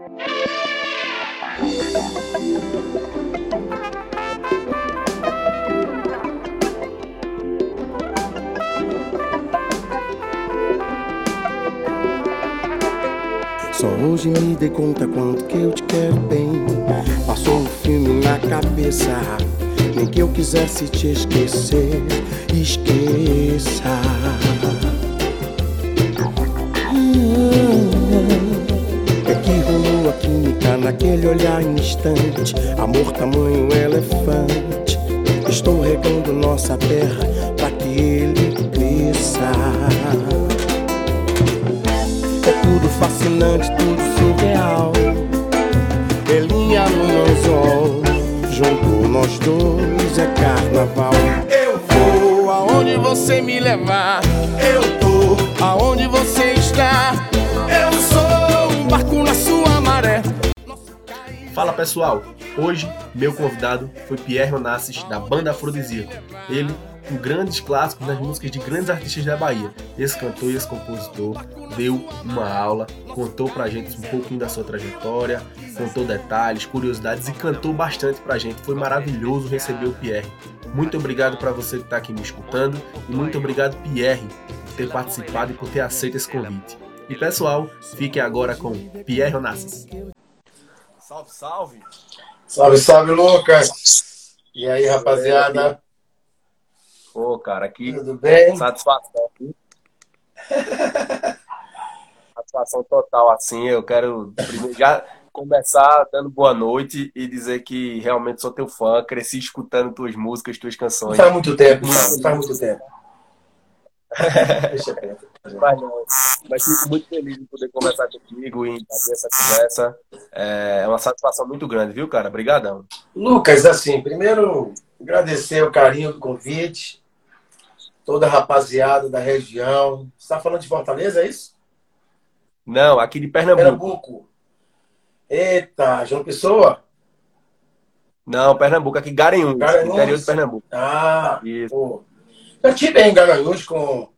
Só hoje me dei conta quanto que eu te quero bem. Passou um filme na cabeça. Nem que eu quisesse te esquecer, esqueça. Naquele olhar instante. Amor tamanho elefante. Estou regando nossa terra para que ele cresça. É tudo fascinante, tudo surreal. Belinha no anzol, junto nós dois é carnaval. Eu vou aonde você me levar. Eu tô aonde você está. Fala pessoal, hoje meu convidado foi Pierre Onassis da banda Afrodisíaco. Ele com grandes clássicos nas músicas de grandes artistas da Bahia. Esse cantor e esse compositor deu uma aula, contou pra gente um pouquinho da sua trajetória, contou detalhes, curiosidades e cantou bastante pra gente. Foi maravilhoso receber o Pierre. Muito obrigado para você que está aqui me escutando e muito obrigado Pierre por ter participado e por ter aceito esse convite. E pessoal, fiquem agora com Pierre Onassis. Salve, salve! Salve, salve, Lucas! E aí, rapaziada? Pô, cara, aqui. Tudo bem? Satisfação aqui. Satisfação total, assim. Eu quero já começar dando boa noite e dizer que realmente sou teu fã. Cresci escutando tuas músicas, tuas canções. Faz muito tempo, faz muito tempo. Deixa quieto. Mas, fico muito feliz de poder conversar contigo e fazer essa conversa. É uma satisfação muito grande, viu, cara? Obrigadão. Lucas, assim, primeiro agradecer o carinho do convite, toda a rapaziada da região. Você está falando de Fortaleza, é isso? Não, aqui de Pernambuco. Pernambuco. Eita, João Pessoa? Não, Pernambuco, aqui Garanhuns, Garanhuns? interior de Pernambuco. Ah, Isso. pô. Eu tive em Garanhuns com,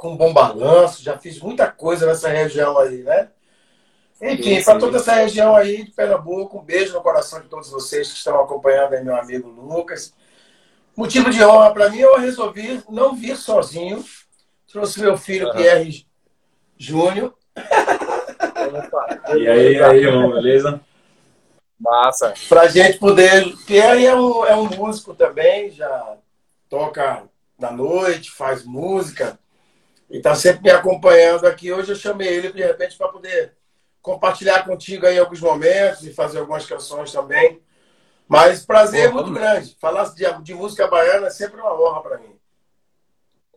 com bom balanço, já fiz muita coisa nessa região aí, né? Enfim, para toda essa região aí de Pernambuco, um beijo no coração de todos vocês que estão acompanhando aí, meu amigo Lucas. Motivo de honra para mim, eu resolvi não vir sozinho. Trouxe meu filho Aham. Pierre Júnior. E aí, e aí, irmão, beleza? Massa. para gente poder. Pierre é um, é um músico também, já toca na noite, faz música e está sempre me acompanhando aqui. Hoje eu chamei ele de repente para poder compartilhar contigo aí alguns momentos e fazer algumas canções também. Mas prazer é Pô, muito vamos. grande. Falar de, de música baiana é sempre uma honra para mim.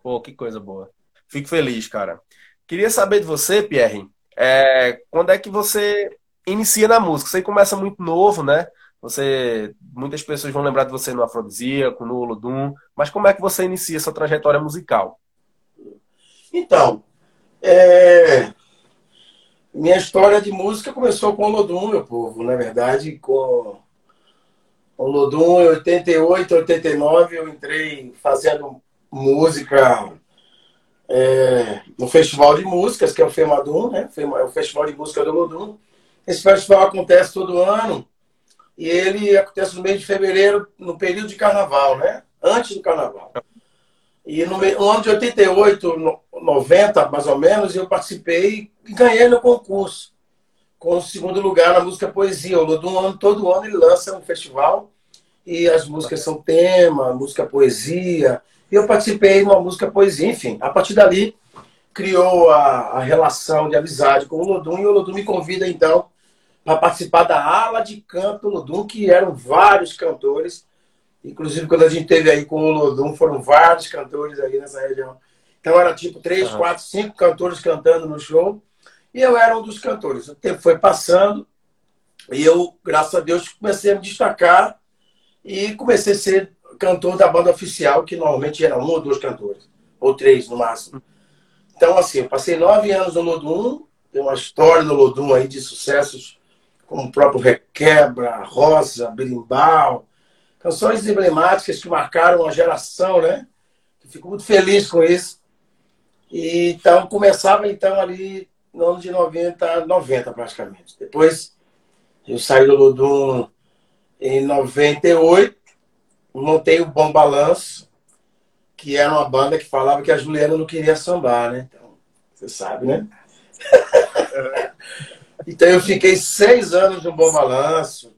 Pô, que coisa boa. Fico feliz, cara. Queria saber de você, Pierre, é, quando é que você inicia na música? Você começa muito novo, né? Você, muitas pessoas vão lembrar de você no Afrodisíaco, no Olodum, mas como é que você inicia essa trajetória musical? Então, é, minha história de música começou com o Lodum, meu povo. Na verdade, com o Lodum, em 88, 89, eu entrei fazendo música é, no Festival de Músicas, que é o FEMADUM, né? É o Festival de Música do Lodum. Esse festival acontece todo ano e ele acontece no mês de fevereiro, no período de carnaval, né? Antes do carnaval. E no, no ano de 88, no- 90, mais ou menos, eu participei e ganhei no concurso. Com o segundo lugar na música Poesia. O Lodum, ano, todo ano, ele lança um festival e as músicas são tema, música poesia. E eu participei de uma música poesia. Enfim, a partir dali, criou a, a relação de amizade com o Lodum e o Lodum me convida, então, para participar da ala de canto Lodum, que eram vários cantores. Inclusive, quando a gente teve aí com o Lodum, foram vários cantores aí nessa região. Então, era tipo três, quatro, cinco cantores cantando no show. E eu era um dos cantores. O tempo foi passando e eu, graças a Deus, comecei a me destacar e comecei a ser cantor da banda oficial, que normalmente era um ou dois cantores, ou três no máximo. Então, assim, eu passei nove anos no Lodum, tem uma história do Lodum aí de sucessos, como o próprio Requebra, Rosa, Berimbau, canções emblemáticas que marcaram uma geração, né? Eu fico muito feliz com isso. E, então, começava então ali no ano de 90, 90 praticamente. Depois Eu saí do Lodum em 98, montei o Bom Balanço, que era uma banda que falava que a Juliana não queria sambar, né? Então, você sabe, né? então eu fiquei seis anos no Bom Balanço,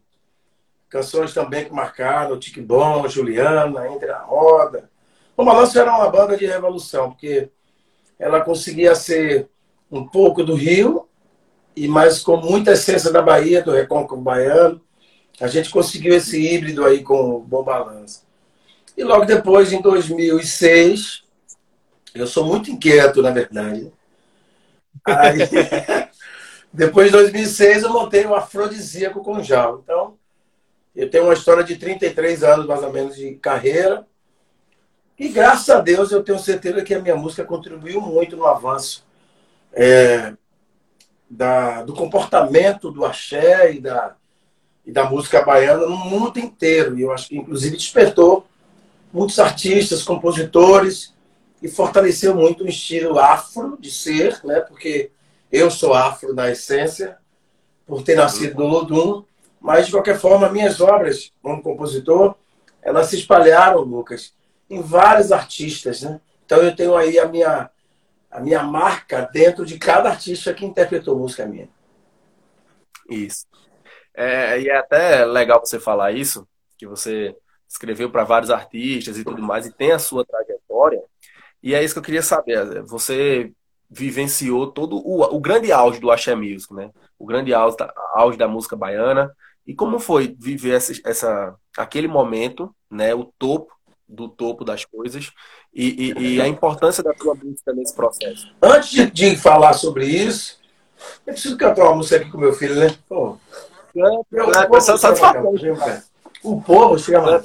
canções também que marcaram, Tique Bom, Juliana, Entre a Roda. O Balanço era uma banda de revolução, porque ela conseguia ser um pouco do Rio, e mais com muita essência da Bahia, do Recôncavo Baiano. A gente conseguiu esse híbrido aí com o Bom Balanço. E logo depois, em 2006, eu sou muito inquieto, na verdade. Aí, depois de 2006, eu montei o Afrodisíaco com Jal. Então, eu tenho uma história de 33 anos, mais ou menos, de carreira. E graças a Deus, eu tenho certeza que a minha música contribuiu muito no avanço é, da, do comportamento do axé e da, e da música baiana no mundo inteiro. E eu acho que, inclusive, despertou muitos artistas, compositores e fortaleceu muito o estilo afro de ser, né? Porque eu sou afro na essência, por ter nascido no Lodum, mas de qualquer forma, minhas obras como compositor, elas se espalharam, Lucas, em vários artistas, né? Então eu tenho aí a minha a minha marca dentro de cada artista que interpretou música minha. Isso. É, e é até legal você falar isso, que você escreveu para vários artistas e tudo mais, e tem a sua trajetória. E é isso que eu queria saber. Você vivenciou todo o, o grande auge do Axé Music, né? O grande auge da, auge da música baiana. E como foi viver essa, essa, aquele momento, né? O topo do topo das coisas e, e, e a importância da tua música nesse processo. Antes de, de, falar sobre isso, eu preciso cantar uma música aqui com meu filho, né? Pô, o povo, chega lá,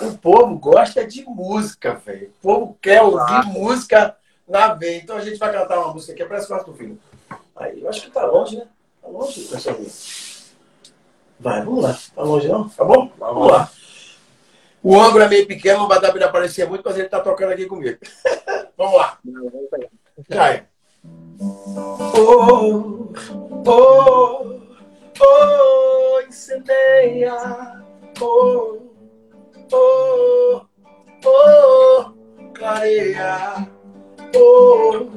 o povo gosta de música, velho. O povo quer ouvir ah. música na veia. Então a gente vai cantar uma música aqui, parece quarto filho. Aí, eu acho que tá longe, né? Tá longe, pessoal. Vai, vamos lá. Tá longe não? Tá bom? Vamos lá. O ângulo é meio pequeno, não vai dar para aparecer muito, mas ele tá tocando aqui comigo. vamos lá. É. Oh, oh, oh, incendeia, oh, oh, oh, clareia, oh,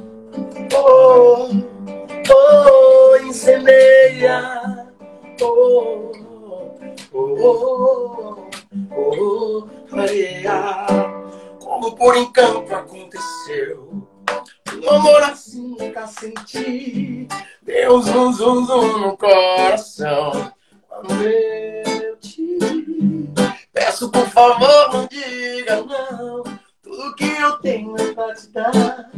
oh, oh, incendeia, oh, oh, oh, clareia, como por encanto aconteceu. Um amor assim nunca senti. Deus um zum zum no coração. Quando eu te peço, por favor, não diga não. Tudo que eu tenho é pra te dar.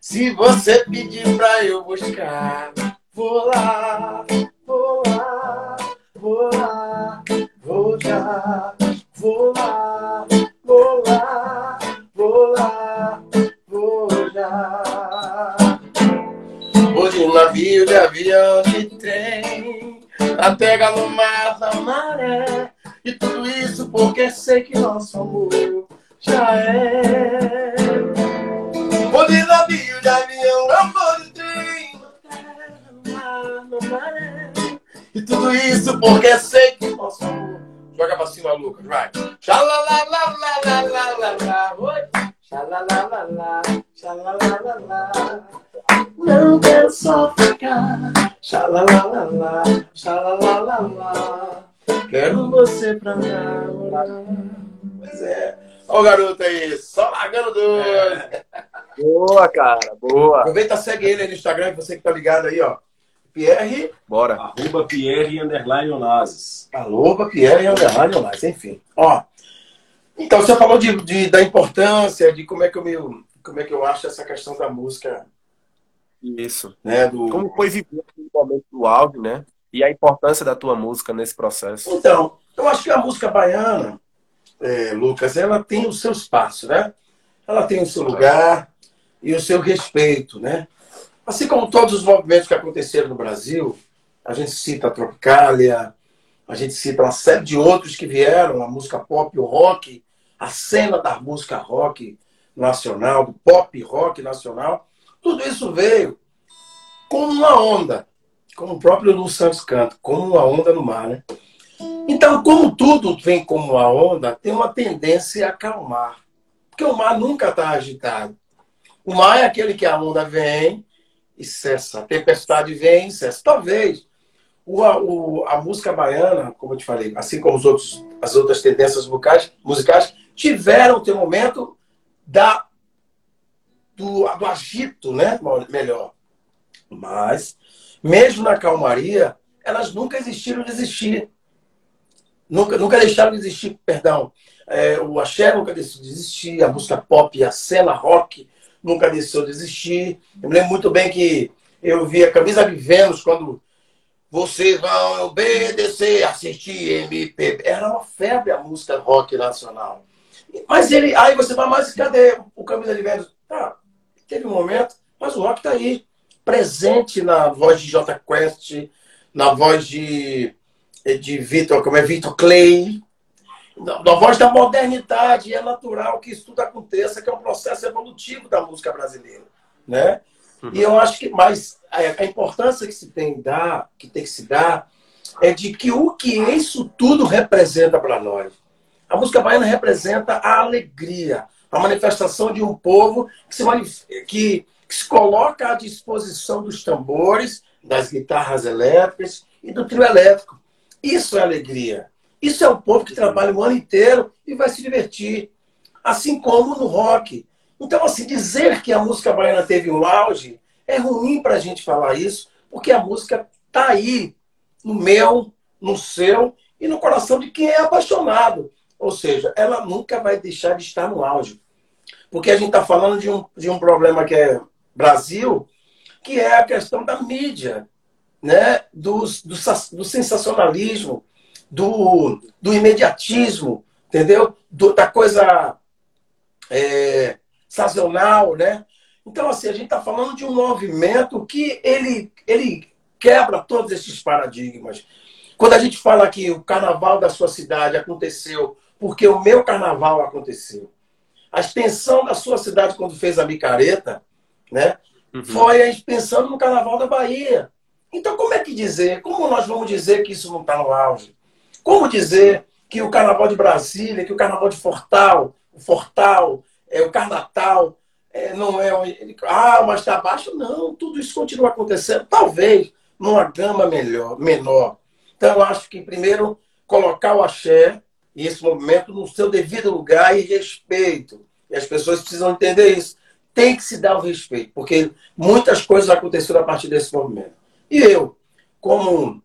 Se você pedir pra eu buscar, vou lá, navio, de avião, de trem, pega no mar maré. E tudo isso porque sei que nosso amor já é. Vou de navio, de avião, eu de trem, no maré. E tudo isso porque sei que nosso amor. Joga pra cima, Lucas, vai. Xalalalalalalala, oi. Xalalalala, xalalalala. Não quero só ficar. Xalalalala, xalalalala. Quero você pra namorar. Pois é. Olha o garoto aí, só largando dois. É. Boa, cara, boa. Aproveita, segue ele aí no Instagram, você que tá ligado aí, ó. Pierre. Bora. Arroba Pierre Underline Onazes. Arroba Pierre Underline Onazes, enfim. Ó. Então, você falou de, de, da importância, de como é, que eu me, como é que eu acho essa questão da música. Isso. Né, do... Como foi viver o momento do áudio, né? E a importância da tua música nesse processo. Então, eu acho que a música baiana, é, Lucas, ela tem o seu espaço, né? Ela tem o seu lugar e o seu respeito, né? Assim como todos os movimentos que aconteceram no Brasil, a gente cita a Tropicália, a gente cita uma série de outros que vieram, a música pop, o rock, a cena da música rock nacional, do pop rock nacional, tudo isso veio com uma onda como o próprio Lu Santos canta, como uma onda no mar, né? Então, como tudo vem como uma onda, tem uma tendência a acalmar. Porque o mar nunca está agitado. O mar é aquele que a onda vem e cessa. A tempestade vem e cessa. Talvez o, o, a música baiana, como eu te falei, assim como os outros, as outras tendências musicais, musicais tiveram o momento da, do, do agito, né? melhor. Mas, mesmo na calmaria, elas nunca existiram de existir. Nunca, nunca deixaram de existir, perdão. É, o axé nunca deixou de existir, a música pop, a cena rock nunca deixou de existir. Eu me lembro muito bem que eu vi a camisa de Vênus quando vocês vão obedecer, assistir MPB. Era uma febre a música rock nacional. Mas ele, aí você vai, mas cadê o camisa de Vênus? Tá, teve um momento, mas o rock tá aí, presente na voz de J Quest, na voz de de Vitor, como é Vitor Clay, na voz da modernidade, é natural que isso tudo aconteça, que é um processo evolutivo da música brasileira, né? Uhum. E eu acho que mais a, importância que se tem dar, que tem que se dar, é de que o que isso tudo representa para nós. A música baiana representa a alegria, a manifestação de um povo que se, que, que se coloca à disposição dos tambores, das guitarras elétricas e do trio elétrico. Isso é alegria. Isso é um povo que trabalha o ano inteiro e vai se divertir. Assim como no rock. Então, assim, dizer que a música baiana teve um auge é ruim para a gente falar isso, porque a música está aí, no meu, no seu e no coração de quem é apaixonado. Ou seja, ela nunca vai deixar de estar no auge. Porque a gente está falando de um, de um problema que é Brasil, que é a questão da mídia né, do, do, do sensacionalismo, do, do imediatismo, entendeu? Do, da coisa é, sazonal, né? Então, assim, a gente está falando de um movimento que ele, ele quebra todos esses paradigmas. Quando a gente fala que o carnaval da sua cidade aconteceu porque o meu carnaval aconteceu. A extensão da sua cidade, quando fez a micareta, né, uhum. foi a extensão no carnaval da Bahia. Então, como é que dizer? Como nós vamos dizer que isso não está no auge? Como dizer que o Carnaval de Brasília, que o Carnaval de Fortal, o Fortal, é, o Carnatal, é, não é. Ah, mas está abaixo? Não, tudo isso continua acontecendo. Talvez numa gama melhor, menor. Então, eu acho que, primeiro, colocar o axé e esse movimento no seu devido lugar e respeito. E as pessoas precisam entender isso. Tem que se dar o respeito, porque muitas coisas aconteceram a partir desse movimento. E eu, como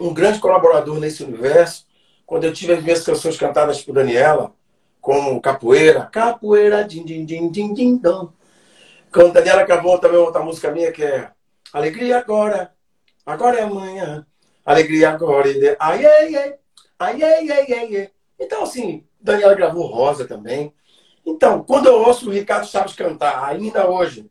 um grande colaborador nesse universo, quando eu tive as minhas canções cantadas por Daniela, como Capoeira, Capoeira, din, din, din, din, din, dom. Quando Daniela gravou também outra música minha que é Alegria agora, agora é amanhã, alegria agora e de... ai, ai, ai, ai, ai. Então, assim, Daniela gravou Rosa também. Então, quando eu ouço o Ricardo Chaves cantar, ainda hoje,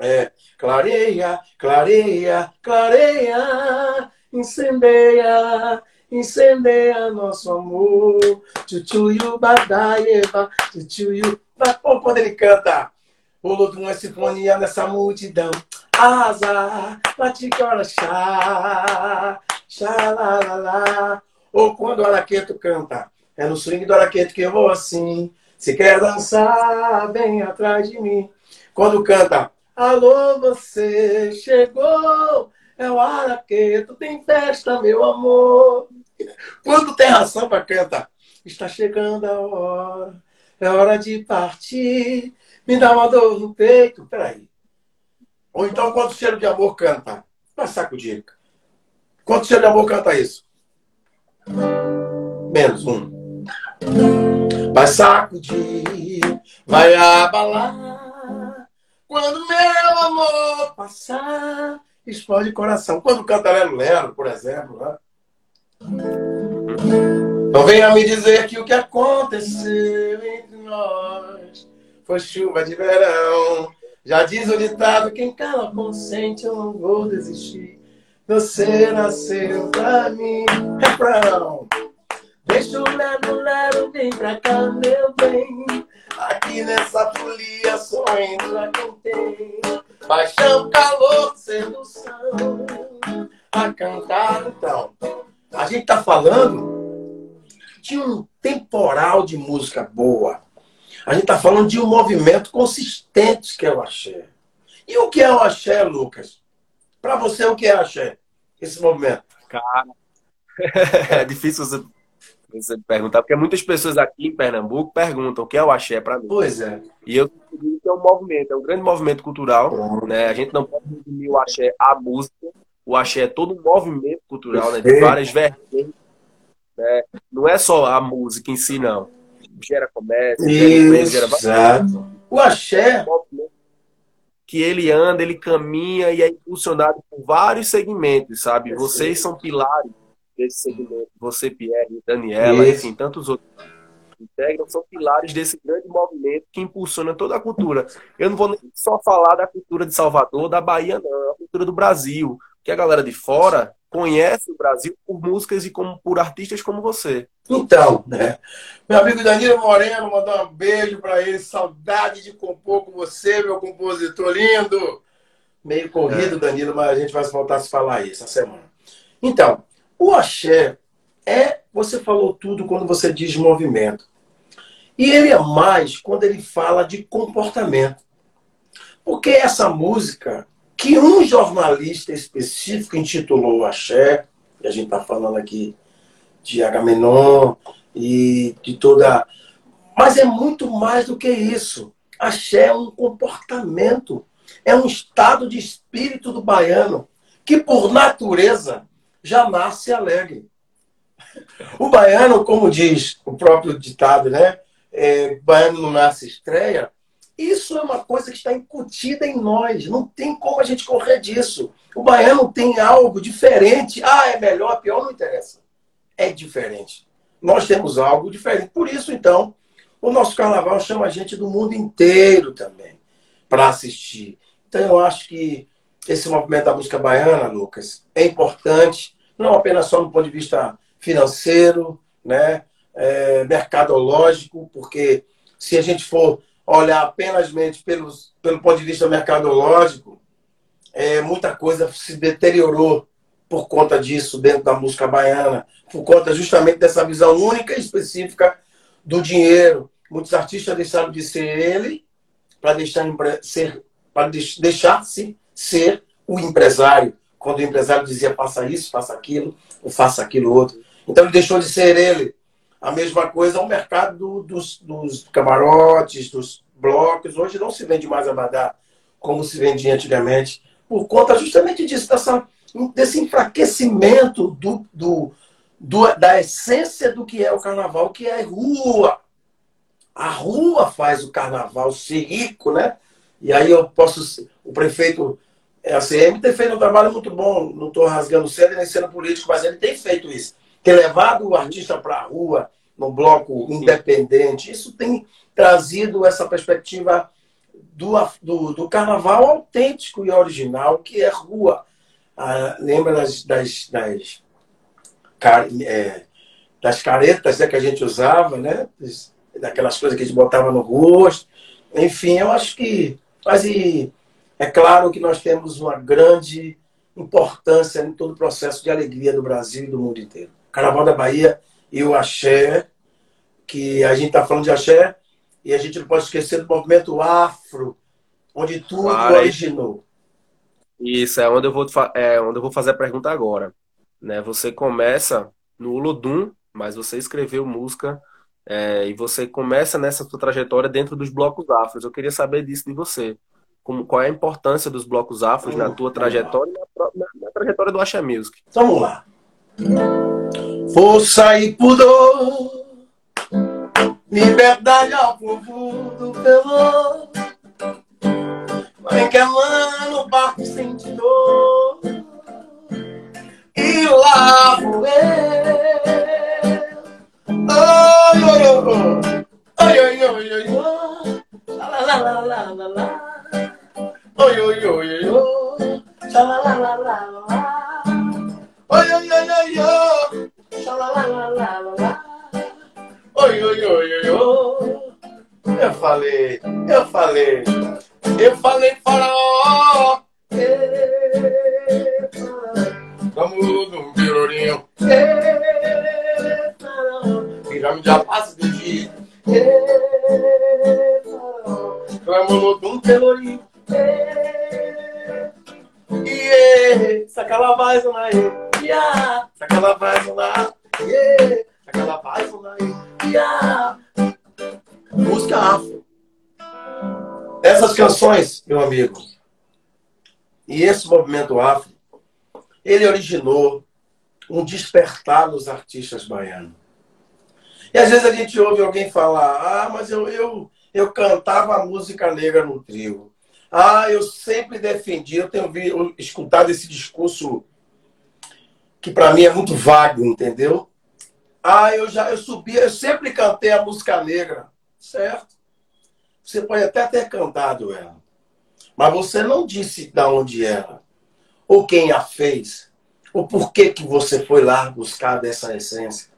é, clareia, clareia, clareia, incendeia, incendeia nosso amor. Chuchuyu badaieba, chuchuyu Pô, quando ele canta o Lodum é sinfonia nessa multidão. Asa, latigora, chá, xalalala. Ou quando o Araqueto canta, é no swing do Araqueto que eu vou assim. Se quer dançar, vem atrás de mim. Quando canta, Alô, você chegou, é o Araqueto, tem festa, meu amor. Quando tem ração para cantar, está chegando a hora, é hora de partir, me dá uma dor no peito. Peraí. Ou então, quando o cheiro de amor canta, vai sacudir. Quanto cheiro de amor canta isso? Menos um. Vai sacudir, vai abalar quando meu amor passar, explode coração. Quando canta Lero Lero, por exemplo, né? Não venha me dizer que o que aconteceu entre nós foi chuva de verão. Já diz o ditado, quem cala consente, eu não vou desistir. Você nasceu pra mim. Refrão. Deixa o lero, lero, vem pra cá, meu bem. Aqui nessa folia só entra quem tem paixão, calor, sedução. a cantar. Então, gente está falando de um temporal de música boa. A gente está falando de um movimento consistente que é o axé. E o que é o axé, Lucas? Para você, o que é axé? Esse movimento? Cara, é difícil você, você perguntar, porque muitas pessoas aqui em Pernambuco perguntam o que é o axé para mim. Pois é. E eu digo que é um movimento, é um grande movimento cultural. Né? A gente não pode resumir o axé à música. O axé é todo um movimento cultural, né? de várias vertentes. Né? Não é só a música em si, não. Gera comércio, gera empresa, gera... Exato. O axé que ele anda, ele caminha e é impulsionado por vários segmentos, sabe? Vocês são pilares desse segmento. Você, Pierre, Daniela, Isso. enfim, tantos outros integram, são pilares desse grande movimento que impulsiona toda a cultura. Eu não vou nem só falar da cultura de Salvador, da Bahia, não, a cultura do Brasil. Que a galera de fora conhece o Brasil por músicas e como, por artistas como você. Então, né? Meu amigo Danilo Moreno, mandar um beijo para ele. Saudade de compor com você, meu compositor lindo. Meio corrido, é. Danilo, mas a gente vai voltar a se falar isso essa semana. Então, o axé é, você falou tudo quando você diz movimento. E ele é mais quando ele fala de comportamento. Porque essa música, que um jornalista específico intitulou Axé, e a gente está falando aqui de Agamenon e de toda. Mas é muito mais do que isso. Axé é um comportamento, é um estado de espírito do baiano que, por natureza, já nasce alegre. O baiano, como diz o próprio ditado, né? É, baiano não nasce estreia. Isso é uma coisa que está incutida em nós. Não tem como a gente correr disso. O baiano tem algo diferente. Ah, é melhor, pior, não interessa. É diferente. Nós temos algo diferente. Por isso, então, o nosso carnaval chama a gente do mundo inteiro também para assistir. Então, eu acho que esse movimento da música baiana, Lucas, é importante, não apenas só do ponto de vista financeiro, né, é, mercadológico, porque se a gente for olhar apenas pelos, pelo ponto de vista mercadológico, é, muita coisa se deteriorou por conta disso dentro da música baiana, por conta justamente dessa visão única e específica do dinheiro. Muitos artistas deixaram de ser ele para deixar ser para deixar-se ser o empresário. Quando o empresário dizia faça isso, faça aquilo, ou faça aquilo outro. Então ele deixou de ser ele a mesma coisa é o mercado dos, dos camarotes, dos blocos. Hoje não se vende mais abadá como se vendia antigamente, por conta justamente disso, dessa, desse enfraquecimento do, do, do, da essência do que é o carnaval, que é rua. A rua faz o carnaval ser rico, né? E aí eu posso. O prefeito, é, a tem feito um trabalho muito bom. Não estou rasgando cedo nem sendo político, mas ele tem feito isso ter levado o artista para a rua no bloco independente, isso tem trazido essa perspectiva do, do, do carnaval autêntico e original, que é rua. Ah, lembra das, das, das, é, das caretas né, que a gente usava, né? daquelas coisas que a gente botava no rosto. Enfim, eu acho que. Mas e, é claro que nós temos uma grande importância em todo o processo de alegria do Brasil e do mundo inteiro. Carnaval da Bahia e o axé, que a gente está falando de axé, e a gente não pode esquecer do movimento afro, onde tudo claro, originou. Isso, é onde eu vou, é onde eu vou fazer a pergunta agora. Né? Você começa no Olodum, mas você escreveu música é, e você começa nessa sua trajetória dentro dos blocos afros. Eu queria saber disso de você. Como, qual é a importância dos blocos afros na tua trajetória e na, na, na, trajetória do Axé Music? Vamos lá. Força e pudor, liberdade ao povo do pelô. Mãe que amando o barco sente dor, e lá vou eu. Oi, oi, oi, oi, oi, oi, lá, lá, lá, lá, lá, lá. Oi, oi, oi, oi, oi, lá, lá, lá, lá, lá. Oi, oi, oi, oi, oi. Eu falei, eu falei, eu falei faraó. Vamos Olodum, Pelourinho. Pirâmide já passa de dia. Clama Olodum, Pelourinho. Yeah, sacala mais uma yeah, sacala mais uma yeah, sacala mais uma yeah. Música afro. Essas canções, meu amigo, e esse movimento afro, ele originou um despertar nos artistas baianos. E às vezes a gente ouve alguém falar: ah, mas eu, eu, eu cantava música negra no trio. Ah, eu sempre defendi, eu tenho ouvido, escutado esse discurso que para mim é muito vago, entendeu? Ah, eu já eu subia, eu sempre cantei a música negra, certo? Você pode até ter cantado ela, mas você não disse de onde era, ou quem a fez, ou por que que você foi lá buscar dessa essência.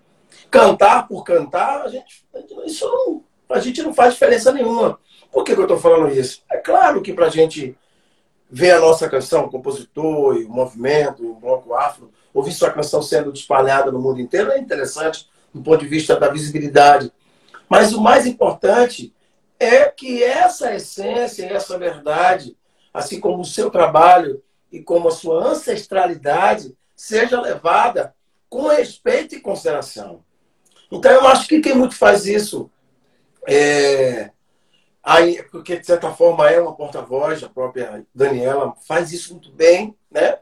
Cantar por cantar, a gente, isso não, a gente não faz diferença nenhuma. Por que, que eu estou falando isso? É claro que para a gente ver a nossa canção, o compositor e o movimento, o bloco afro, ouvir sua canção sendo espalhada no mundo inteiro é interessante do ponto de vista da visibilidade. Mas o mais importante é que essa essência, essa verdade, assim como o seu trabalho e como a sua ancestralidade, seja levada com respeito e consideração. Então, eu acho que quem muito faz isso é, Aí, porque de certa forma é uma porta-voz, a própria Daniela faz isso muito bem, né?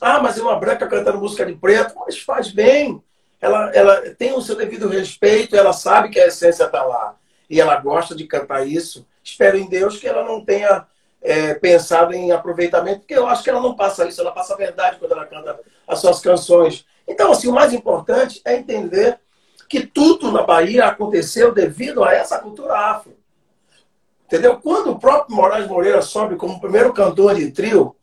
Ah, mas é uma branca cantando música de preto, mas faz bem. Ela, ela tem o seu devido respeito, ela sabe que a essência está lá. E ela gosta de cantar isso. Espero em Deus que ela não tenha é, pensado em aproveitamento, porque eu acho que ela não passa isso, ela passa a verdade quando ela canta as suas canções. Então, assim, o mais importante é entender que tudo na Bahia aconteceu devido a essa cultura afro. Entendeu? Quando o próprio Moraes Moreira sobe como primeiro cantor de trio,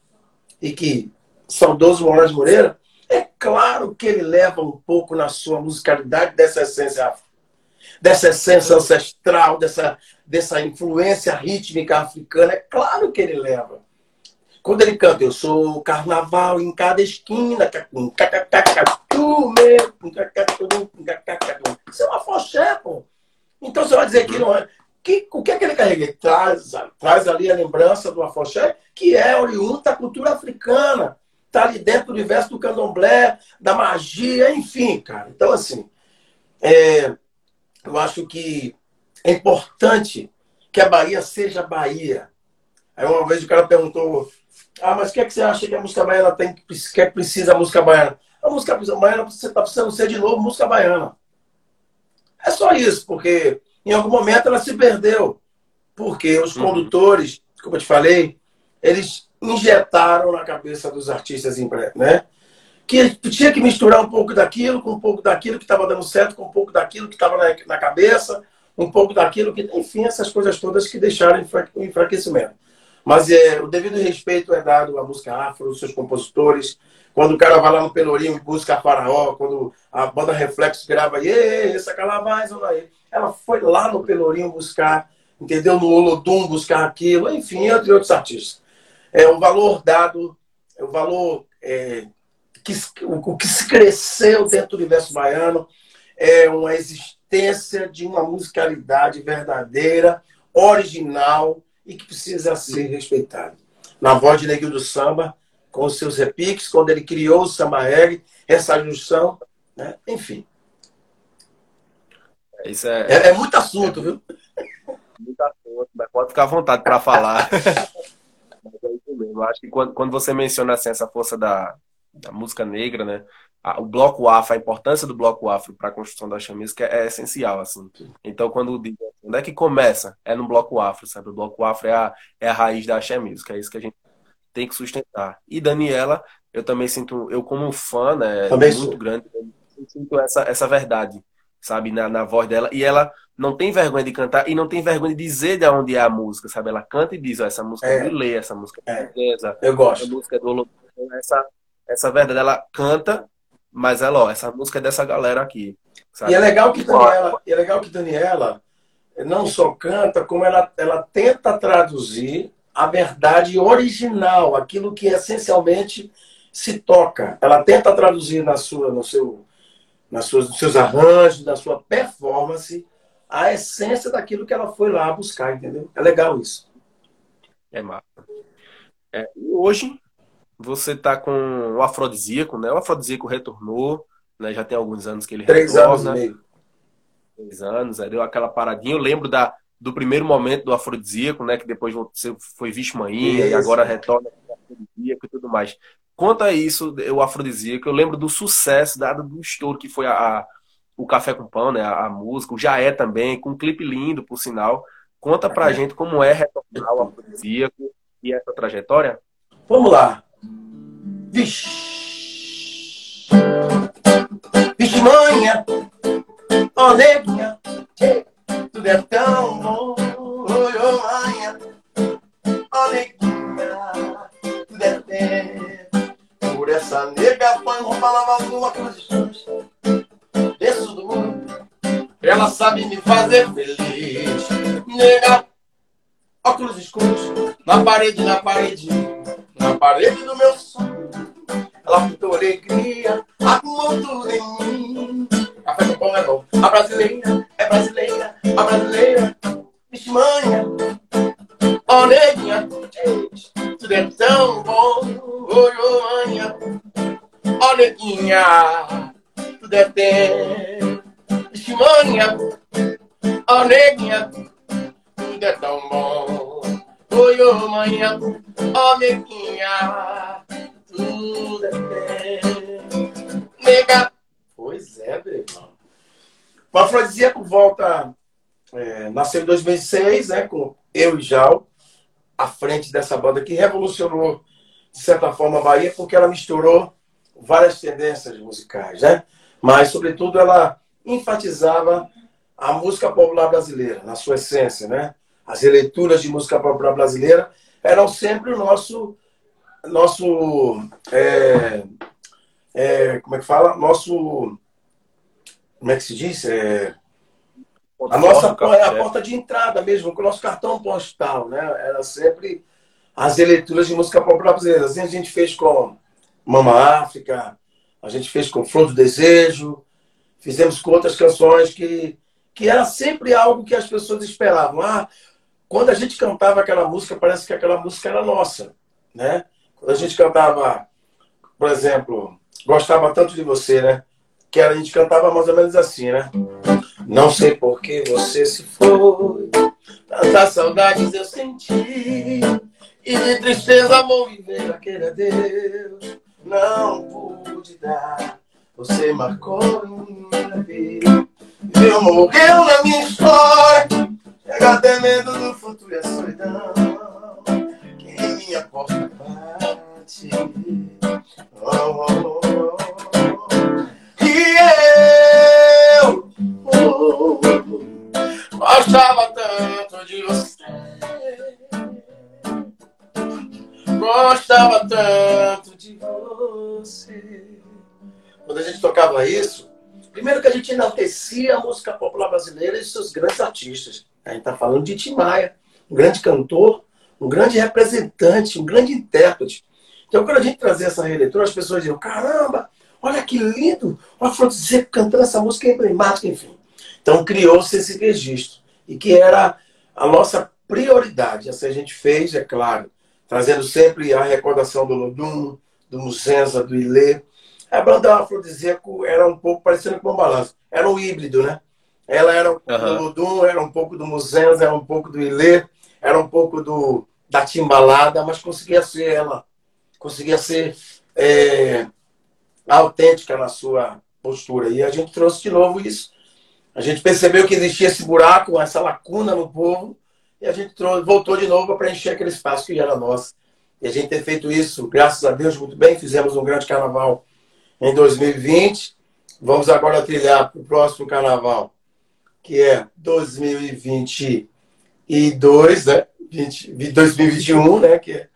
e que saudoso Moraes Moreira, é claro que ele leva um pouco na sua musicalidade dessa essência dessa essência ancestral, dessa, dessa influência rítmica africana. É claro que ele leva. Quando ele canta, eu sou carnaval em cada esquina, isso é uma foché, pô. Então você vai dizer que não é. Que, o que é que ele carrega? Traz, traz ali a lembrança do afoxé, que é oriundo da cultura africana. Está ali dentro do universo do candomblé, da magia, enfim, cara. Então, assim, é, eu acho que é importante que a Bahia seja Bahia. Aí uma vez o cara perguntou, ah, mas o que, é que você acha que a música baiana tem, que é que precisa a música baiana? A música baiana está precisando ser de novo música baiana. É só isso, porque em algum momento ela se perdeu. Porque os uhum. condutores, como eu te falei, eles injetaram na cabeça dos artistas, né? Que tinha que misturar um pouco daquilo com um pouco daquilo que estava dando certo, com um pouco daquilo que estava na, na, cabeça, um pouco daquilo que. Enfim, essas coisas todas que deixaram o enfraquecimento. Mas é, o devido respeito é dado à música afro, aos seus compositores. Quando o cara vai lá no Pelourinho e busca a Faraó, quando a banda Reflexo grava, essa aí ela foi lá no Pelourinho buscar, entendeu? No Olodum buscar aquilo, enfim, entre outros artistas. É o valor dado, é o valor é, que, o, o que se cresceu dentro do universo baiano é uma existência de uma musicalidade verdadeira, original e que precisa ser respeitada. Na voz de Neguinho do Samba, com os seus repiques, quando ele criou o samba reggae, essa junção, né? enfim. Isso é, é, é muito assunto, é, viu? Muito assunto, mas pode ficar à vontade para falar. mesmo. Eu acho que quando, quando você menciona assim, essa força da, da música negra, né? o bloco afro, a importância do bloco afro para a construção da chamisca é, é, essencial, assim. Então, quando digo, onde é que começa? É no bloco afro, sabe? O bloco afro é a, é a raiz da chamisca, é isso que a gente tem que sustentar. E Daniela, eu também sinto, eu como fã, né, também muito sou. grande, sinto essa, essa verdade sabe, na, na voz dela. E ela não tem vergonha de cantar e não tem vergonha de dizer de onde é a música, sabe? Ela canta e diz, ó, essa música é, é de ler, essa música é de é. Eu gosto. Essa música é do essa, essa verdade, ela canta, mas ela, ó, essa música é dessa galera aqui. Sabe? E é legal que Daniela, é legal que Daniela não só canta, como ela, ela tenta traduzir a verdade original, aquilo que essencialmente se toca, ela tenta traduzir na sua, no seu, nas suas, nos seus arranjos, na sua performance, a essência daquilo que ela foi lá buscar, entendeu? É legal isso. É massa. É, hoje você está com o afrodisíaco, né? O afrodisíaco retornou, né? Já tem alguns anos que ele Três retorna. Três anos e meio. Três anos, aí deu aquela paradinha. Eu lembro da, do primeiro momento do afrodisíaco, né? Que depois você foi Vishmainha e agora retorna o afrodisíaco e tudo mais. Conta isso, o afrodisíaco. Eu lembro do sucesso, dado do estouro que foi a, a o Café com Pão, né? A, a, música, o Já É também, com um clipe lindo, por sinal. Conta pra é. gente como é retornar o afrodisíaco e essa trajetória. Vamos lá. Vixe. Vixe, manha. Ó, 2006, né? Com eu e Jal, à frente dessa banda que revolucionou, de certa forma, a Bahia, porque ela misturou várias tendências musicais, né? Mas, sobretudo, ela enfatizava a música popular brasileira, na sua essência, né? As releituras de música popular brasileira eram sempre o nosso nosso. É, é, como é que fala? Nosso. Como é que se diz? É, a nossa é a porta de entrada mesmo, com o nosso cartão postal, né? Era sempre as leituras de música popular brasileira. Assim a gente fez com Mama África, a gente fez com Flor do Desejo, fizemos com outras canções que, que era sempre algo que as pessoas esperavam. Ah, quando a gente cantava aquela música, parece que aquela música era nossa, né? Quando a gente cantava, por exemplo, Gostava Tanto de Você, né? Que a gente cantava mais ou menos assim, né? Não sei por que você se foi, tantas saudades eu senti, e de tristeza vou viver aquele adeus. Não pude dar, você marcou minha vida. Eu morreu na minha história, chega até medo do futuro e a solidão. Que em minha porta bate. Oh, oh, oh, oh. Gostava tanto de você. Gostava tanto de você. Quando a gente tocava isso, primeiro que a gente enaltecia a música popular brasileira e seus grandes artistas. A gente está falando de Tim Maia, um grande cantor, um grande representante, um grande intérprete. Então, quando a gente trazia essa releitura, as pessoas diziam: caramba, olha que lindo, o Afrodisíaco cantando essa música emblemática, enfim. Então, criou-se esse registro, e que era a nossa prioridade. Essa a gente fez, é claro, trazendo sempre a recordação do Lodum, do Muzenza, do Ilê. A banda Afrodisíaco era um pouco parecendo com um balanço. Era um híbrido, né? Ela era um pouco uhum. do Lodum, era um pouco do Muzenza, era um pouco do Ilê, era um pouco do da timbalada, mas conseguia ser ela, conseguia ser é, autêntica na sua postura. E a gente trouxe de novo isso. A gente percebeu que existia esse buraco, essa lacuna no povo, e a gente voltou de novo para preencher aquele espaço que era nosso. E a gente tem feito isso, graças a Deus, muito bem. Fizemos um grande carnaval em 2020. Vamos agora trilhar para o próximo carnaval, que é 2022, né? 20, 2021, né? Que é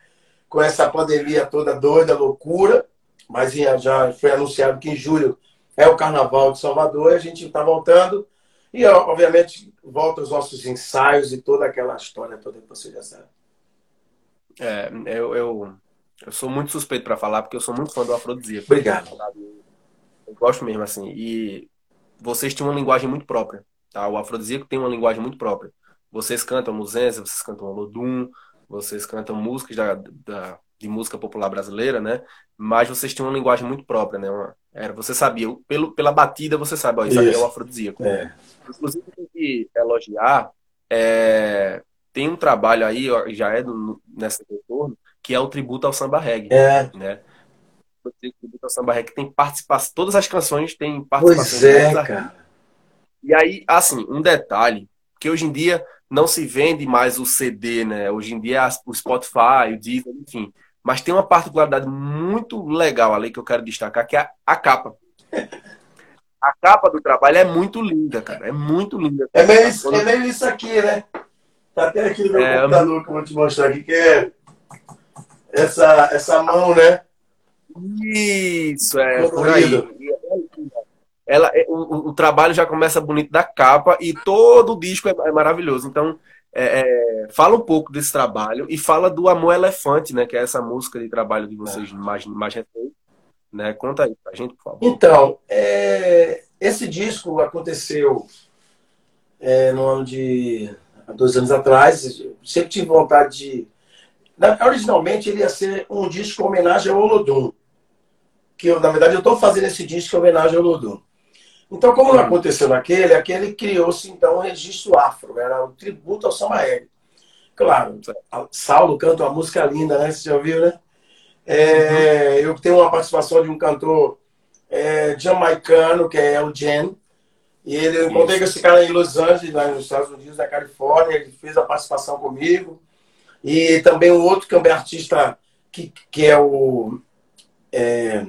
com essa pandemia toda doida, loucura. Mas já foi anunciado que em julho é o Carnaval de Salvador e a gente está voltando. E, obviamente, volta os nossos ensaios e toda aquela história toda que você já sabe. É, eu, eu Eu sou muito suspeito para falar, porque eu sou muito fã do Afrodisíaco. Obrigado. Eu gosto mesmo, assim. E vocês têm uma linguagem muito própria. Tá? O Afrodisíaco tem uma linguagem muito própria. Vocês cantam Muzenza, vocês cantam Olodum, vocês cantam músicas da, da, de música popular brasileira, né? Mas vocês têm uma linguagem muito própria, né? Uma, era, você sabia, pelo, pela batida você sabe, ó, isso, isso. aqui é o afrodisíaco. É. Inclusive, tem que elogiar, é, tem um trabalho aí, já é do, nesse retorno, que é o tributo ao samba reggae. É. Né? O tributo ao samba reggae tem participação, todas as canções têm participação. Pois é, cara. E aí, assim, um detalhe, que hoje em dia não se vende mais o CD, né? Hoje em dia o Spotify, o Deezer, enfim. Mas tem uma particularidade muito legal ali que eu quero destacar, que é a, a capa. A capa do trabalho é muito linda, cara. É muito linda. É meio, é meio isso aqui, né? Tá até aqui no meu é, computador que eu vou te mostrar aqui, que é essa, essa mão, né? Isso, é. Por aí. Ela, é, o, o, trabalho já começa bonito da capa e todo o disco é, é maravilhoso. Então, é, é, fala um pouco desse trabalho e fala do Amor Elefante, né? Que é essa música de trabalho de vocês é. mais, mais recente. Né? Conta aí pra gente, por favor. Então, é, esse disco aconteceu é, no ano de. há dois anos atrás. Sempre tive vontade de. Originalmente ele ia ser um disco em homenagem ao Olodum. Que eu, na verdade, eu estou fazendo esse disco em homenagem ao Olodum. Então, como não aconteceu naquele, aquele criou-se então um registro afro, era um tributo ao samba reggae. Claro, Saulo canta uma música linda, né? Você já ouviu, né? É, eu tenho uma participação de um cantor é, jamaicano, que é o Jen. E ele, eu encontrei com esse cara em Los Angeles, lá nos Estados Unidos, na Califórnia. Ele fez a participação comigo. E também um outro também artista que, que é o. É,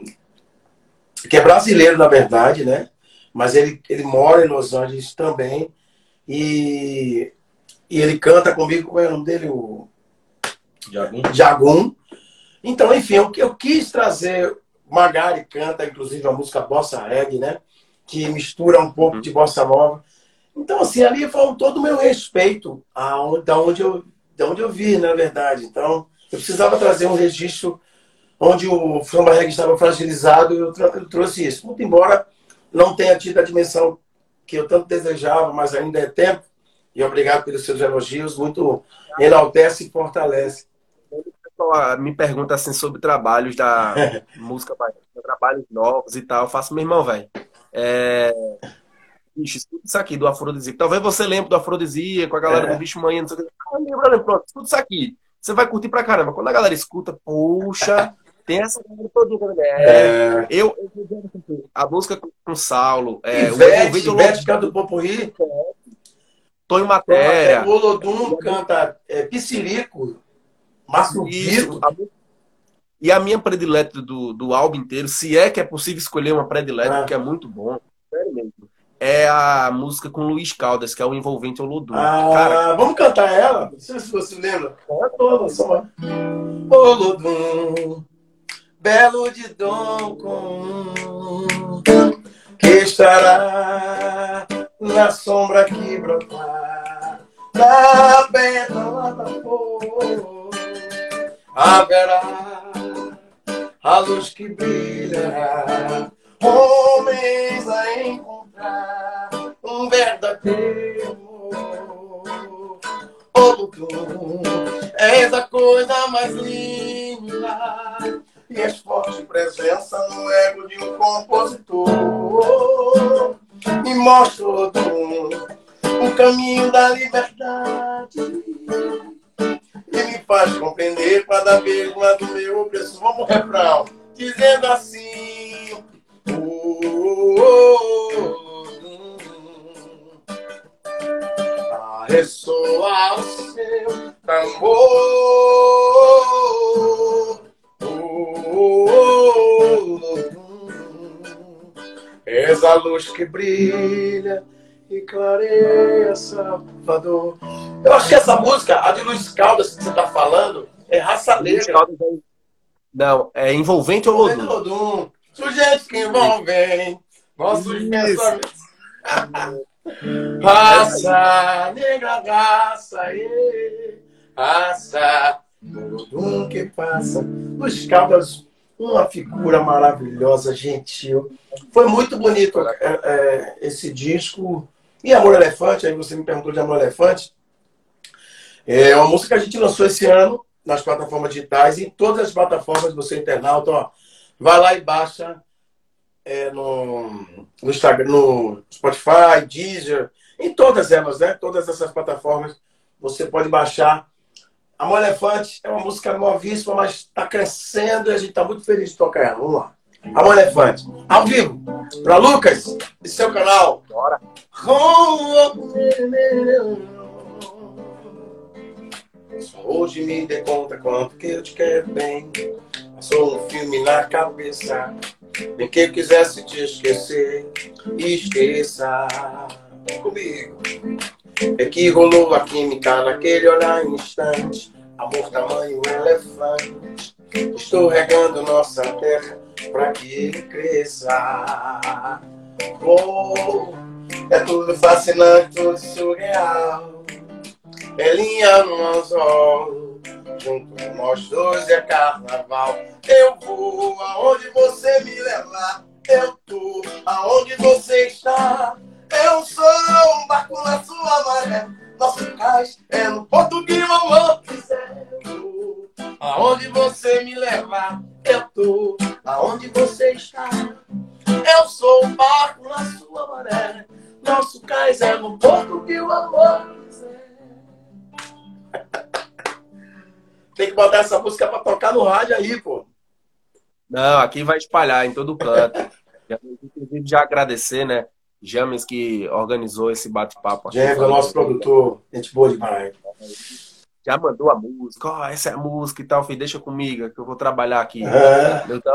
que é brasileiro, na verdade, né? Mas ele, ele mora em Los Angeles também. E, e ele canta comigo, qual é o nome dele? O Jagum. Jagum. Então, enfim, eu, eu quis trazer. Magari canta, inclusive, a música Bossa Reggae, né? Que mistura um pouco uhum. de bossa nova. Então, assim, ali foi todo o meu respeito a, da, onde eu, da onde eu vi, na verdade. Então, eu precisava trazer um registro onde o samba reggae estava fragilizado e eu, eu trouxe isso. Muito embora não tenha tido a dimensão que eu tanto desejava, mas ainda é tempo. E obrigado pelos seus elogios, muito enaltece e fortalece. Me pergunta assim sobre trabalhos da música trabalhos novos e tal. Eu faço, meu irmão, velho. É... Bicho, escuta isso aqui do afrodisíaco. Talvez você lembre do afrodisíaco, a galera é. do bicho manhã, não sei o que. Ah, lembra, pronto, escuta isso aqui. Você vai curtir pra caramba. Quando a galera escuta, puxa, tem essa toda também. É, eu, eu, a música com o Saulo, é, Ivete, o Ivete canta o Popoí. Tonho Matéria. O Olodum canta é, Piscirico. Márcio Vitor. E a minha predileta do, do álbum inteiro, se é que é possível escolher uma predileta, ah. que é muito bom, é a música com Luiz Caldas, que é o envolvente Olodum. Ah, Cara, vamos cantar ela? Não sei se você lembra. É toda, só. Olodum belo de dom comum, que estará na sombra que brotar, na bela da flor, haverá a luz que brilhará, homens a encontrar um verdadeiro amor. Oh, tu és a coisa mais linda e as forte presença no ego de um compositor. Me mostra o caminho da liberdade e me faz compreender cada mais do meu opressor. Vamos refrão, dizendo assim. Oh, oh, oh, a ressoar o seu tambor És a luz que brilha e clareia, Salvador. Eu acho que essa música, a de Luiz Caldas que você está falando, é raça negra. É- Não, é envolvente ou lodum? lodum. Sujeitos que envolvem nossos pensamentos. raça negra, raça, raça Olodum que passa. Luiz Caldas, uma figura maravilhosa, gentil. Foi muito bonito é, é, esse disco. E Amor Elefante, aí você me perguntou de Amor Elefante. É uma música que a gente lançou esse ano nas plataformas digitais, em todas as plataformas, você internauta, ó, vai lá e baixa é, no, no, Instagram, no Spotify, Deezer, em todas elas, né? Todas essas plataformas você pode baixar. Amor Elefante é uma música novíssima, mas está crescendo e a gente está muito feliz de tocar ela. Vamos lá. Amor Elefante, ao vivo, para Lucas e seu canal. Bora. Só hoje me dê conta quanto que eu te quero bem. Passou um filme na cabeça. Nem que eu quisesse te esquecer. Esqueça comigo. É que rolou a química naquele olhar instante. Amor tamanho elefante. Estou regando nossa terra para que ele cresça. Oh, é tudo fascinante, tudo surreal. Belinha no anzol, junto nós dois é carnaval. Eu vou aonde você me levar, eu tô aonde você está. Eu sou um barco na sua maré, nosso cais é no porto que mamãe quiser. Aonde você me levar, eu tô aonde você está. Eu sou um barco na sua maré, nosso cais é no porto que o amor quiser. Tem que botar essa música pra tocar no rádio aí, pô. Não, aqui vai espalhar em todo canto. Inclusive, já agradecer, né? James que organizou esse bate-papo. James é o nosso produtor, gente boa demais. Já mandou a música, ó, oh, essa é a música e tal, filho, deixa comigo, que eu vou trabalhar aqui. É. Então,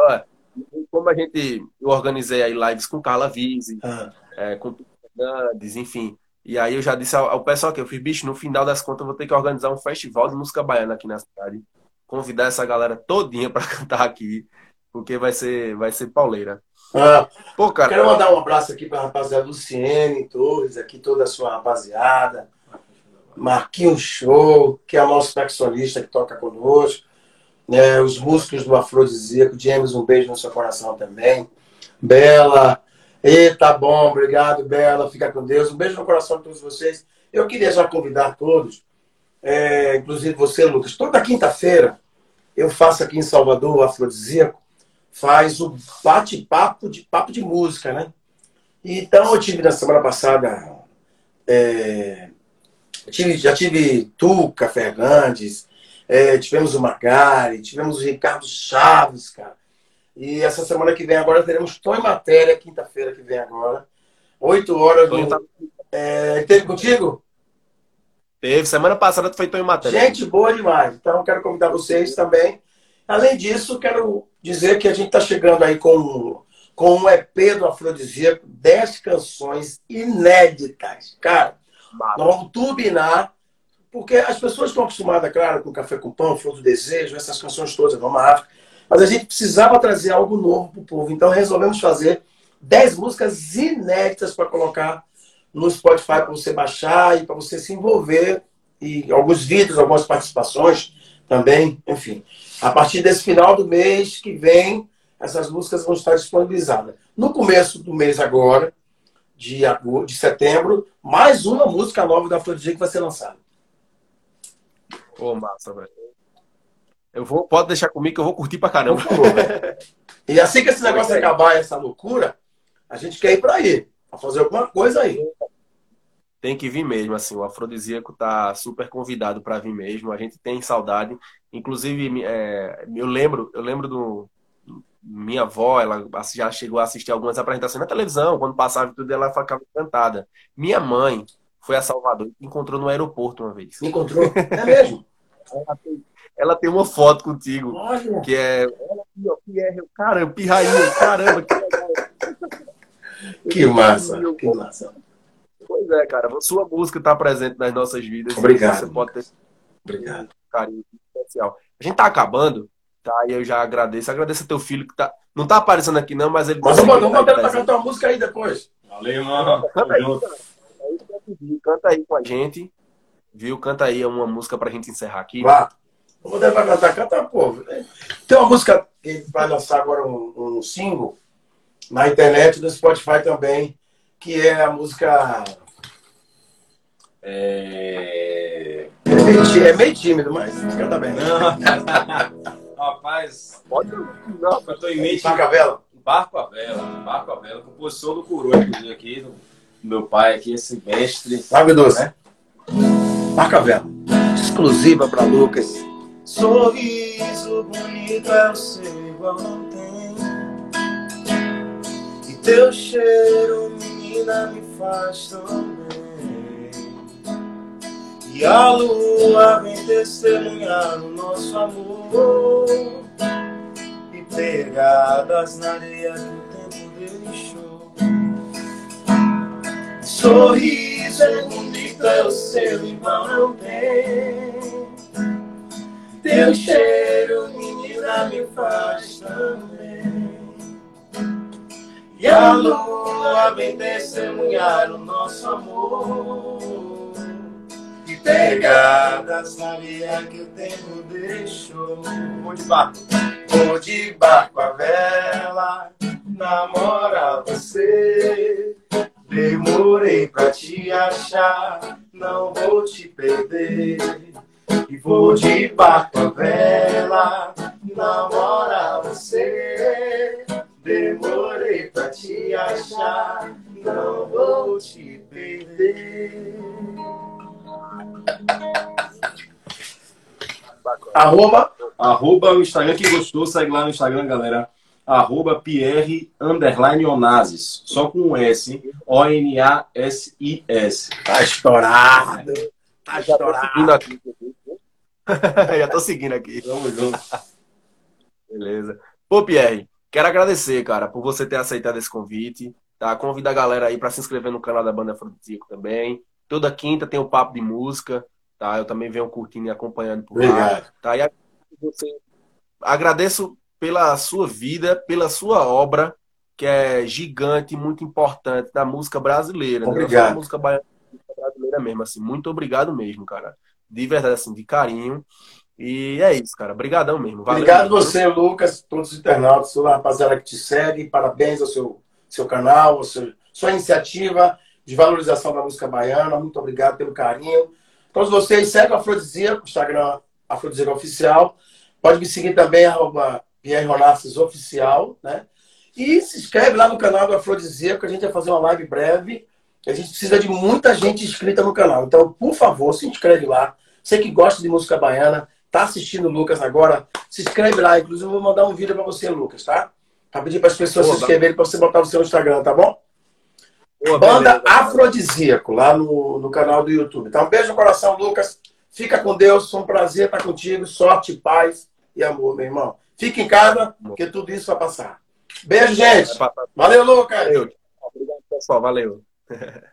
como a gente, eu organizei aí lives com Carla Vise, é. é, com Fernandes, enfim. E aí eu já disse ao, ao pessoal que eu fiz, bicho, no final das contas eu vou ter que organizar um festival de música baiana aqui na cidade. Convidar essa galera todinha para cantar aqui, porque vai ser, vai ser pauleira. Ah, Pô, cara, quero mandar um abraço aqui para a rapaziada Luciene Torres, aqui toda a sua rapaziada. Marquinhos Show, que é o nosso percussionista que toca conosco. É, os músicos do Afrodisíaco. James, um beijo no seu coração também. Bela. Eita, bom, obrigado, Bela. Fica com Deus. Um beijo no coração de todos vocês. Eu queria já convidar todos, é, inclusive você, Lucas, toda quinta-feira eu faço aqui em Salvador o Afrodisíaco faz o bate-papo de papo de música, né? Então eu tive na semana passada, é, tive, já tive Tuca Fernandes, é, tivemos o Magari, tivemos o Ricardo Chaves, cara. E essa semana que vem agora teremos Tom e Matéria, quinta-feira que vem agora. Oito horas do. Tá... É, teve contigo? Teve, semana passada tu foi Tom e Matéria. Gente boa demais. Então quero convidar vocês também Além disso, quero dizer que a gente está chegando aí com, com um EP do Afrodisíaco, 10 canções inéditas. Cara, nós vamos turbinar, porque as pessoas estão acostumadas, claro, com Café com Pão, Flor do Desejo, essas canções todas, Vamos África, mas a gente precisava trazer algo novo para o povo. Então resolvemos fazer 10 músicas inéditas para colocar no Spotify para você baixar e para você se envolver. E alguns vídeos, algumas participações também, enfim. A partir desse final do mês que vem, essas músicas vão estar disponibilizadas. No começo do mês agora, de, de setembro, mais uma música nova da Afrodisíaca que vai ser lançada. Pô, massa, velho. Eu vou, pode deixar comigo que eu vou curtir pra caramba. e assim que esse negócio acabar, essa loucura, a gente quer ir pra aí. Pra fazer alguma coisa aí. Tem que vir mesmo, assim. O afrodisíaco tá super convidado para vir mesmo. A gente tem saudade. Inclusive, é, eu lembro, eu lembro do minha avó, ela já chegou a assistir algumas apresentações na televisão, quando passava tudo, ela ficava encantada. Minha mãe foi a Salvador e encontrou no aeroporto uma vez. Encontrou? É mesmo? ela, tem, ela tem uma foto contigo, Olha. que é. Aqui, ó, é, caramba, pirrainha, caramba, que legal. Que massa, que massa. Pois é, cara, sua música está presente nas nossas vidas. Obrigado. Você pode ter Obrigado. Carinho especial. A gente tá acabando, tá? E eu já agradeço. Agradeço a teu filho que tá. Não tá aparecendo aqui, não, mas ele. Mas tá vamos mandar pra cantar uma música aí depois. Valeu, mano. Canta aí, Canta aí com a gente. Viu? Canta aí uma música pra gente encerrar aqui. Vá. Vou botar pra cantar, canta, pô. Tem uma música que ele vai lançar agora um, um single na internet, no Spotify também, que é a música. É... É meio, tí- é meio tímido, mas canta bem. Rapaz, pode. Não, eu tô em mente. Paca a vela? Barco a vela, Barco a vela, composição do Coroa, inclusive, aqui, do meu pai aqui, esse mestre. Água doce. Marca a vela. Exclusiva pra Lucas. Sorriso bonito é o seu igual não tem. E teu cheiro, menina, me faz tão bem. E a lua vem testemunhar o nosso amor. E pegadas na areia que o tempo deixou. Sorriso é bonito, é o seu igual não tem. Teu cheiro, menina, me faz também. E a lua vem testemunhar o nosso amor. Pegadas na areia que o tempo deixou. Vou de barco. Vou de barco a vela, namora você. Demorei pra te achar, não vou te perder. E vou de barco a vela, namora você. Demorei pra te achar, não vou te perder. Arroba. Arroba o Instagram, quem gostou, segue lá no Instagram, galera. Arroba Pierre Underline Onassis. Só com um S. O-N-A-S-I-S. Tá estourado. Tá estourado. Já tô seguindo aqui. Tamo junto. Beleza. Pô, Pierre, quero agradecer, cara, por você ter aceitado esse convite. Tá? Convida a galera aí para se inscrever no canal da Banda Frutico também. Toda quinta tem o papo de música, tá? Eu também venho curtindo e acompanhando por lá. Obrigado. Tá? E agradeço você- agradeço pela sua vida, pela sua obra, que é gigante, muito importante da música brasileira. Né? Obrigado. da música brasileira mesmo, assim. Muito obrigado mesmo, cara. De verdade, assim, de carinho. E é isso, cara. Obrigadão mesmo. Valeu Obrigado mesmo. você, Lucas, todos os internautas, toda a rapaziada que te segue. Parabéns ao seu, seu canal, ao seu, sua iniciativa de valorização da música baiana. Muito obrigado pelo carinho. Todos vocês, segue o Afrodisíaco, Instagram Afrodisíaco Oficial. Pode me seguir também, arroba Pierre Ronassis Oficial, né? E se inscreve lá no canal do Afrodisíaco, a gente vai fazer uma live breve. A gente precisa de muita gente inscrita no canal. Então, por favor, se inscreve lá. Você que gosta de música baiana, tá assistindo o Lucas agora, se inscreve lá. Inclusive, eu vou mandar um vídeo para você, Lucas, tá? Pra pedir para as pessoas se inscreverem para você botar no seu Instagram, tá bom? Boa, Banda beleza. Afrodisíaco, lá no, no canal do YouTube. Então, um beijo no coração, Lucas. Fica com Deus. Foi um prazer estar contigo. Sorte, paz e amor, meu irmão. Fique em casa, porque tudo isso vai passar. Beijo, gente. Valeu, Lucas. Valeu. Obrigado, pessoal. Valeu.